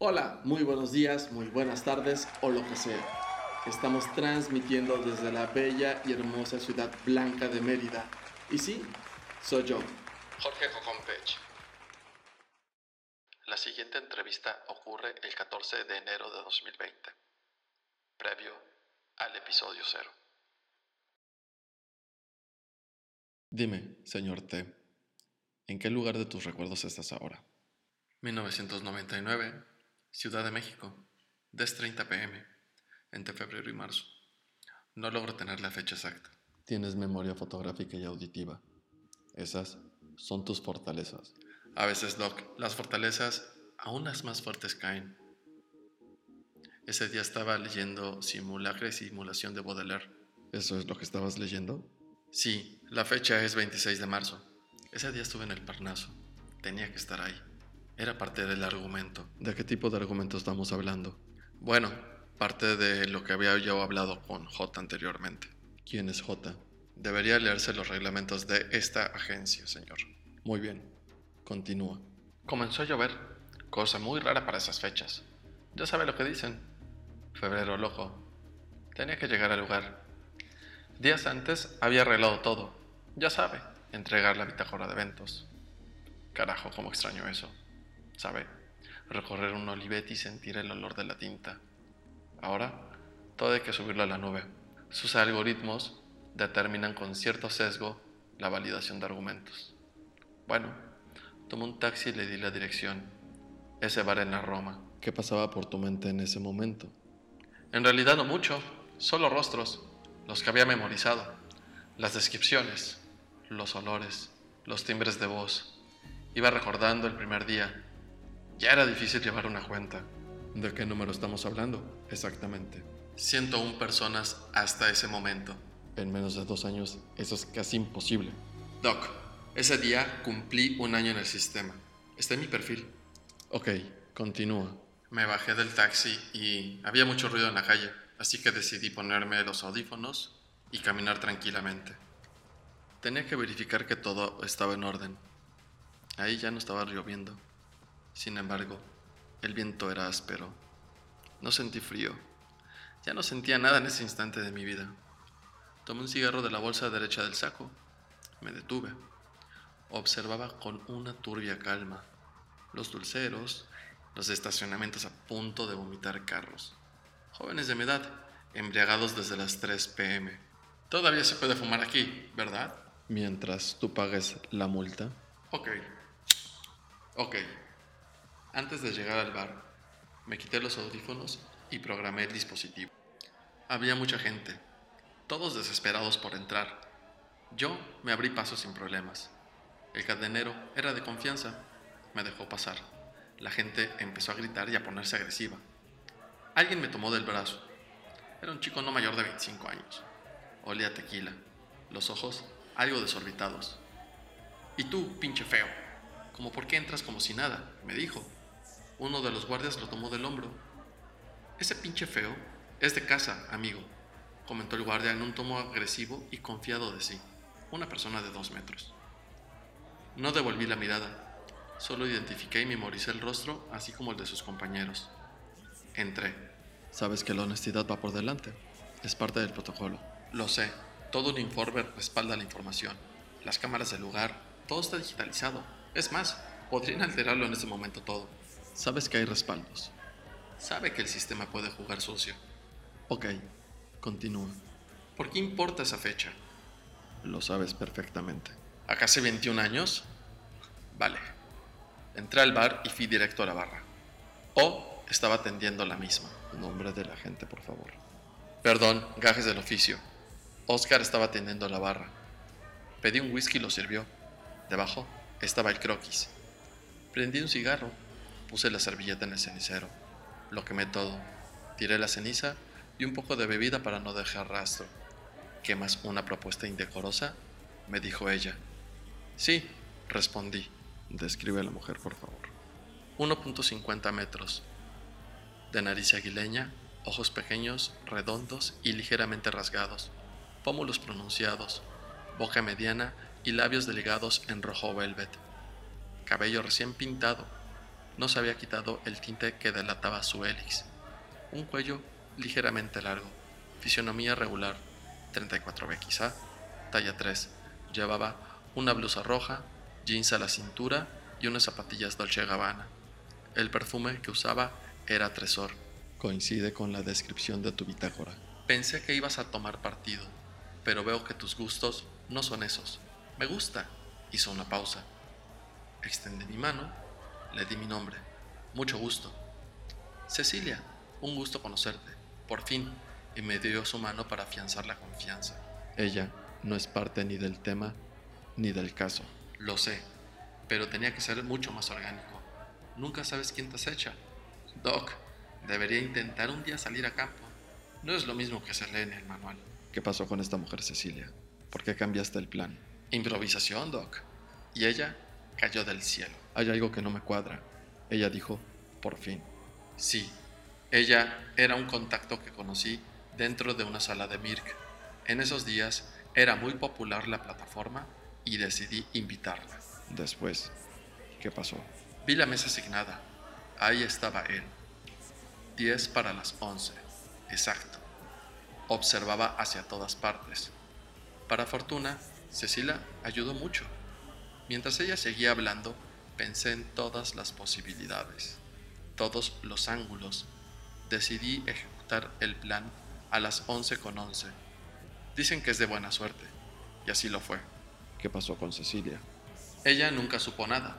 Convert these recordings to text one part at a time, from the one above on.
Hola, muy buenos días, muy buenas tardes o lo que sea. Estamos transmitiendo desde la bella y hermosa ciudad blanca de Mérida. Y sí, soy yo, Jorge Cocompech. La siguiente entrevista ocurre el 14 de enero de 2020, previo al episodio cero. Dime, señor T, ¿en qué lugar de tus recuerdos estás ahora? 1999, Ciudad de México, 10.30 pm, entre febrero y marzo. No logro tener la fecha exacta. Tienes memoria fotográfica y auditiva. Esas son tus fortalezas. A veces, Doc, las fortalezas aún las más fuertes caen. Ese día estaba leyendo Simulacra y Simulación de Baudelaire. ¿Eso es lo que estabas leyendo? Sí, la fecha es 26 de marzo. Ese día estuve en el Parnaso. Tenía que estar ahí. Era parte del argumento. ¿De qué tipo de argumento estamos hablando? Bueno, parte de lo que había yo hablado con J anteriormente. ¿Quién es J? Debería leerse los reglamentos de esta agencia, señor. Muy bien. Continúa. Comenzó a llover, cosa muy rara para esas fechas. Ya sabe lo que dicen. Febrero loco. Tenía que llegar al lugar. Días antes había arreglado todo. Ya sabe, entregar la bitácora de eventos. Carajo, cómo extraño eso. ¿Sabe? Recorrer un olivet y sentir el olor de la tinta. Ahora, todo hay que subirlo a la nube. Sus algoritmos determinan con cierto sesgo la validación de argumentos. Bueno, tomé un taxi y le di la dirección. Ese bar en la Roma. ¿Qué pasaba por tu mente en ese momento? En realidad no mucho, solo rostros los que había memorizado, las descripciones, los olores, los timbres de voz. Iba recordando el primer día. Ya era difícil llevar una cuenta. ¿De qué número estamos hablando? Exactamente. 101 personas hasta ese momento. En menos de dos años, eso es casi imposible. Doc, ese día cumplí un año en el sistema. Está en mi perfil. Ok, continúa. Me bajé del taxi y había mucho ruido en la calle así que decidí ponerme los audífonos y caminar tranquilamente. Tenía que verificar que todo estaba en orden. Ahí ya no estaba lloviendo. Sin embargo, el viento era áspero. No sentí frío. Ya no sentía nada en ese instante de mi vida. Tomé un cigarro de la bolsa derecha del saco. Me detuve. Observaba con una turbia calma los dulceros, los estacionamientos a punto de vomitar carros jóvenes de mi edad, embriagados desde las 3 pm. Todavía se puede fumar aquí, ¿verdad? Mientras tú pagues la multa. Ok. Ok. Antes de llegar al bar, me quité los audífonos y programé el dispositivo. Había mucha gente, todos desesperados por entrar. Yo me abrí paso sin problemas. El cadenero era de confianza, me dejó pasar. La gente empezó a gritar y a ponerse agresiva. Alguien me tomó del brazo. Era un chico no mayor de 25 años. Olía tequila, los ojos algo desorbitados. ¿Y tú, pinche feo? ¿Cómo por qué entras como si nada? me dijo. Uno de los guardias lo tomó del hombro. Ese pinche feo es de casa, amigo, comentó el guardia en un tono agresivo y confiado de sí. Una persona de dos metros. No devolví la mirada, solo identifiqué y memoricé el rostro, así como el de sus compañeros. Entré. Sabes que la honestidad va por delante. Es parte del protocolo. Lo sé. Todo un informe respalda la información. Las cámaras del lugar, todo está digitalizado. Es más, podrían alterarlo en este momento todo. Sabes que hay respaldos. Sabe que el sistema puede jugar sucio. Ok, continúa. ¿Por qué importa esa fecha? Lo sabes perfectamente. ¿A casi 21 años? Vale. Entré al bar y fui directo a la barra. O estaba atendiendo la misma. Nombre de la gente, por favor. Perdón, gajes del oficio. Oscar estaba atendiendo la barra. Pedí un whisky y lo sirvió. Debajo estaba el croquis. Prendí un cigarro. Puse la servilleta en el cenicero. Lo quemé todo. Tiré la ceniza y un poco de bebida para no dejar rastro. ¿Quemas una propuesta indecorosa? me dijo ella. Sí, respondí. Describe a la mujer, por favor. 1.50 metros, de nariz aguileña, ojos pequeños, redondos y ligeramente rasgados, pómulos pronunciados, boca mediana y labios delgados en rojo velvet, cabello recién pintado, no se había quitado el tinte que delataba su hélix. Un cuello ligeramente largo, fisionomía regular, 34B quizá, talla 3. Llevaba una blusa roja, jeans a la cintura y unas zapatillas Dolce Gabbana. El perfume que usaba era Tresor. Coincide con la descripción de tu bitácora. Pensé que ibas a tomar partido, pero veo que tus gustos no son esos. Me gusta. Hizo una pausa. Extendí mi mano, le di mi nombre. Mucho gusto. Cecilia, un gusto conocerte. Por fin, y me dio su mano para afianzar la confianza. Ella no es parte ni del tema ni del caso. Lo sé, pero tenía que ser mucho más orgánico. Nunca sabes quién te acecha. Doc, debería intentar un día salir a campo. No es lo mismo que se lee en el manual. ¿Qué pasó con esta mujer, Cecilia? ¿Por qué cambiaste el plan? Improvisación, Doc. Y ella cayó del cielo. Hay algo que no me cuadra. Ella dijo, por fin. Sí, ella era un contacto que conocí dentro de una sala de Mirk. En esos días era muy popular la plataforma y decidí invitarla. Después, ¿qué pasó? Vi la mesa asignada. Ahí estaba él. 10 para las 11. Exacto. Observaba hacia todas partes. Para fortuna, Cecilia ayudó mucho. Mientras ella seguía hablando, pensé en todas las posibilidades, todos los ángulos. Decidí ejecutar el plan a las 11 con 11. Dicen que es de buena suerte, y así lo fue. ¿Qué pasó con Cecilia? Ella nunca supo nada.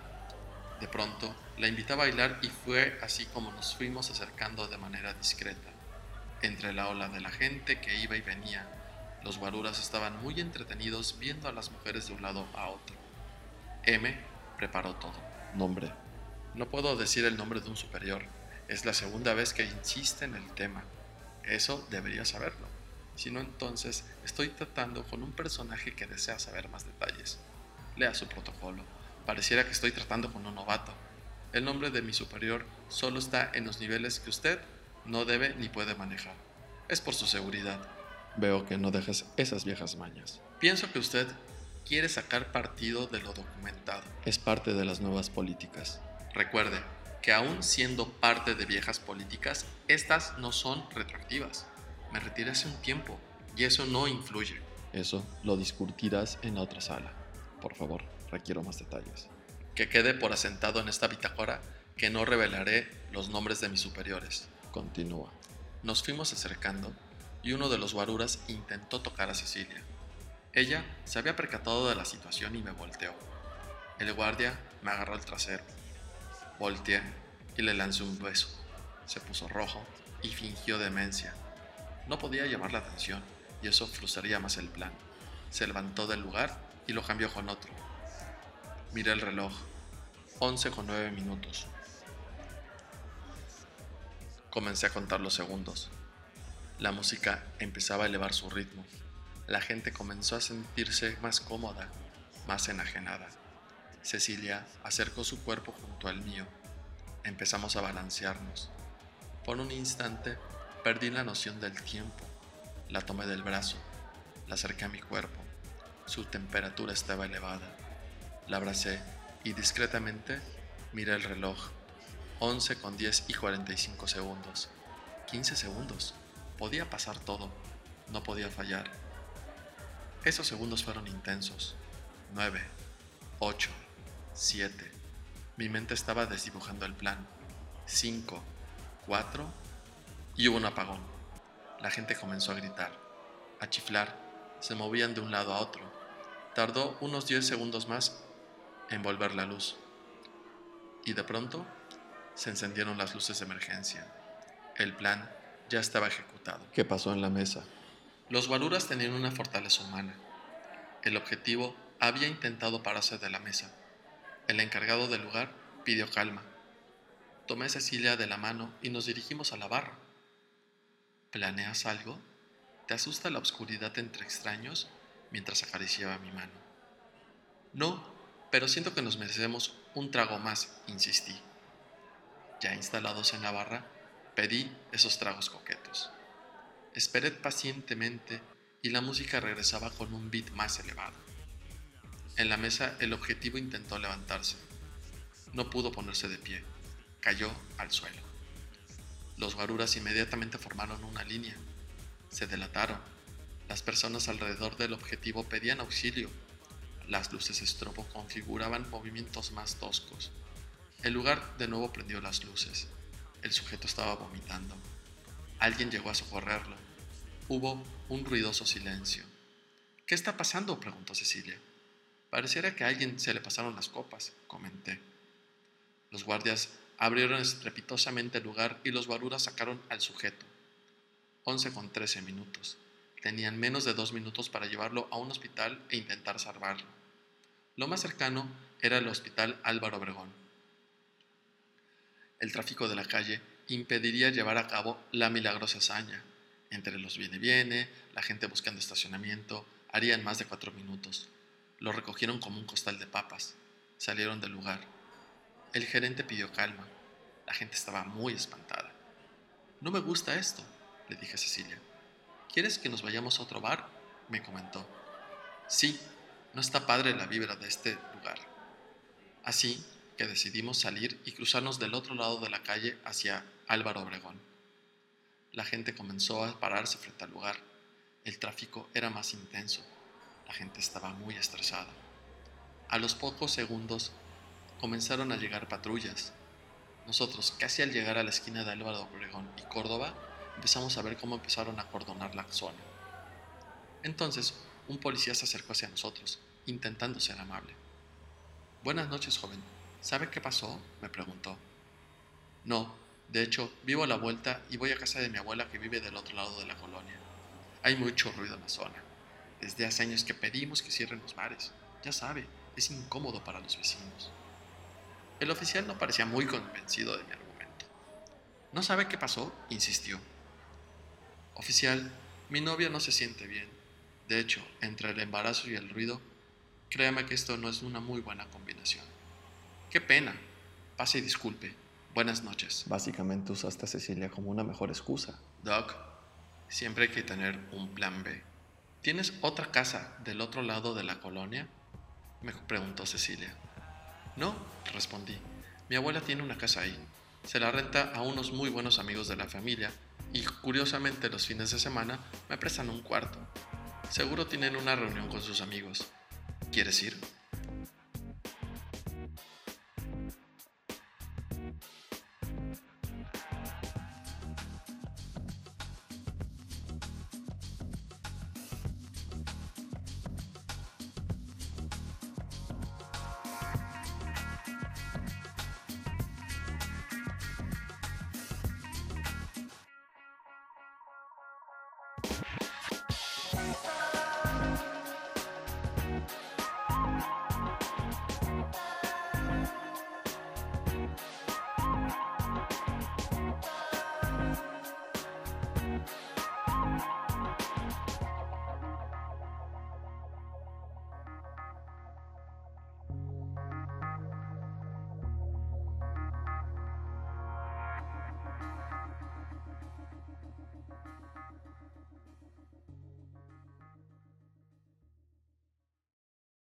De pronto, la invité a bailar y fue así como nos fuimos acercando de manera discreta. Entre la ola de la gente que iba y venía, los guaruras estaban muy entretenidos viendo a las mujeres de un lado a otro. M preparó todo. Nombre. No puedo decir el nombre de un superior. Es la segunda vez que insiste en el tema. Eso debería saberlo. Si no, entonces estoy tratando con un personaje que desea saber más detalles. Lea su protocolo. Pareciera que estoy tratando con un novato. El nombre de mi superior solo está en los niveles que usted no debe ni puede manejar. Es por su seguridad. Veo que no dejas esas viejas mañas. Pienso que usted quiere sacar partido de lo documentado. Es parte de las nuevas políticas. Recuerde que aún siendo parte de viejas políticas, estas no son retroactivas. Me retiré hace un tiempo y eso no influye. Eso lo discutirás en la otra sala. Por favor, requiero más detalles. Que quede por asentado en esta bitácora que no revelaré los nombres de mis superiores. Continúa. Nos fuimos acercando y uno de los guaruras intentó tocar a Cecilia. Ella se había percatado de la situación y me volteó. El guardia me agarró el trasero. Volteé y le lancé un beso. Se puso rojo y fingió demencia. No podía llamar la atención y eso frustraría más el plan. Se levantó del lugar y lo cambió con otro. Miré el reloj. 11 con 9 minutos. Comencé a contar los segundos. La música empezaba a elevar su ritmo la gente comenzó a sentirse más cómoda, más enajenada. Cecilia acercó su cuerpo junto al mío. Empezamos a balancearnos. Por un instante perdí la noción del tiempo. La tomé del brazo, la acerqué a mi cuerpo. Su temperatura estaba elevada. La abracé y discretamente miré el reloj. 11 con 10 y 45 segundos. 15 segundos. Podía pasar todo. No podía fallar. Esos segundos fueron intensos. Nueve, ocho, siete. Mi mente estaba desdibujando el plan. Cinco, cuatro y hubo un apagón. La gente comenzó a gritar, a chiflar, se movían de un lado a otro. Tardó unos diez segundos más en volver la luz. Y de pronto se encendieron las luces de emergencia. El plan ya estaba ejecutado. ¿Qué pasó en la mesa? Los guaruras tenían una fortaleza humana. El objetivo había intentado pararse de la mesa. El encargado del lugar pidió calma. Tomé a Cecilia de la mano y nos dirigimos a la barra. ¿Planeas algo? ¿Te asusta la oscuridad entre extraños? mientras acariciaba mi mano. No, pero siento que nos merecemos un trago más, insistí. Ya instalados en la barra, pedí esos tragos coquetos. Esperé pacientemente y la música regresaba con un beat más elevado. En la mesa el objetivo intentó levantarse. No pudo ponerse de pie. cayó al suelo. Los guaruras inmediatamente formaron una línea. Se delataron. Las personas alrededor del objetivo pedían auxilio. Las luces estrobo configuraban movimientos más toscos. El lugar de nuevo prendió las luces. El sujeto estaba vomitando. Alguien llegó a socorrerlo. Hubo un ruidoso silencio. ¿Qué está pasando? preguntó Cecilia. Pareciera que a alguien se le pasaron las copas, comenté. Los guardias abrieron estrepitosamente el lugar y los guaruras sacaron al sujeto. Once con trece minutos. Tenían menos de dos minutos para llevarlo a un hospital e intentar salvarlo. Lo más cercano era el hospital Álvaro Obregón. El tráfico de la calle impediría llevar a cabo la milagrosa hazaña. Entre los viene viene, la gente buscando estacionamiento, harían más de cuatro minutos. Lo recogieron como un costal de papas. Salieron del lugar. El gerente pidió calma. La gente estaba muy espantada. No me gusta esto, le dije a Cecilia. ¿Quieres que nos vayamos a otro bar? me comentó. Sí, no está padre la vibra de este lugar. Así que decidimos salir y cruzarnos del otro lado de la calle hacia Álvaro Obregón. La gente comenzó a pararse frente al lugar. El tráfico era más intenso. La gente estaba muy estresada. A los pocos segundos comenzaron a llegar patrullas. Nosotros, casi al llegar a la esquina de Álvaro Obregón y Córdoba, empezamos a ver cómo empezaron a cordonar la zona. Entonces, un policía se acercó hacia nosotros, intentando ser amable. Buenas noches, joven. ¿Sabe qué pasó? me preguntó. No, de hecho, vivo a la vuelta y voy a casa de mi abuela que vive del otro lado de la colonia. Hay mucho ruido en la zona. Desde hace años que pedimos que cierren los bares. Ya sabe, es incómodo para los vecinos. El oficial no parecía muy convencido de mi argumento. ¿No sabe qué pasó? insistió. Oficial, mi novia no se siente bien. De hecho, entre el embarazo y el ruido, créame que esto no es una muy buena combinación. Qué pena. Pase y disculpe. Buenas noches. Básicamente usaste a Cecilia como una mejor excusa. Doc, siempre hay que tener un plan B. ¿Tienes otra casa del otro lado de la colonia? Me preguntó Cecilia. No, respondí. Mi abuela tiene una casa ahí. Se la renta a unos muy buenos amigos de la familia y curiosamente los fines de semana me prestan un cuarto. Seguro tienen una reunión con sus amigos. ¿Quieres ir?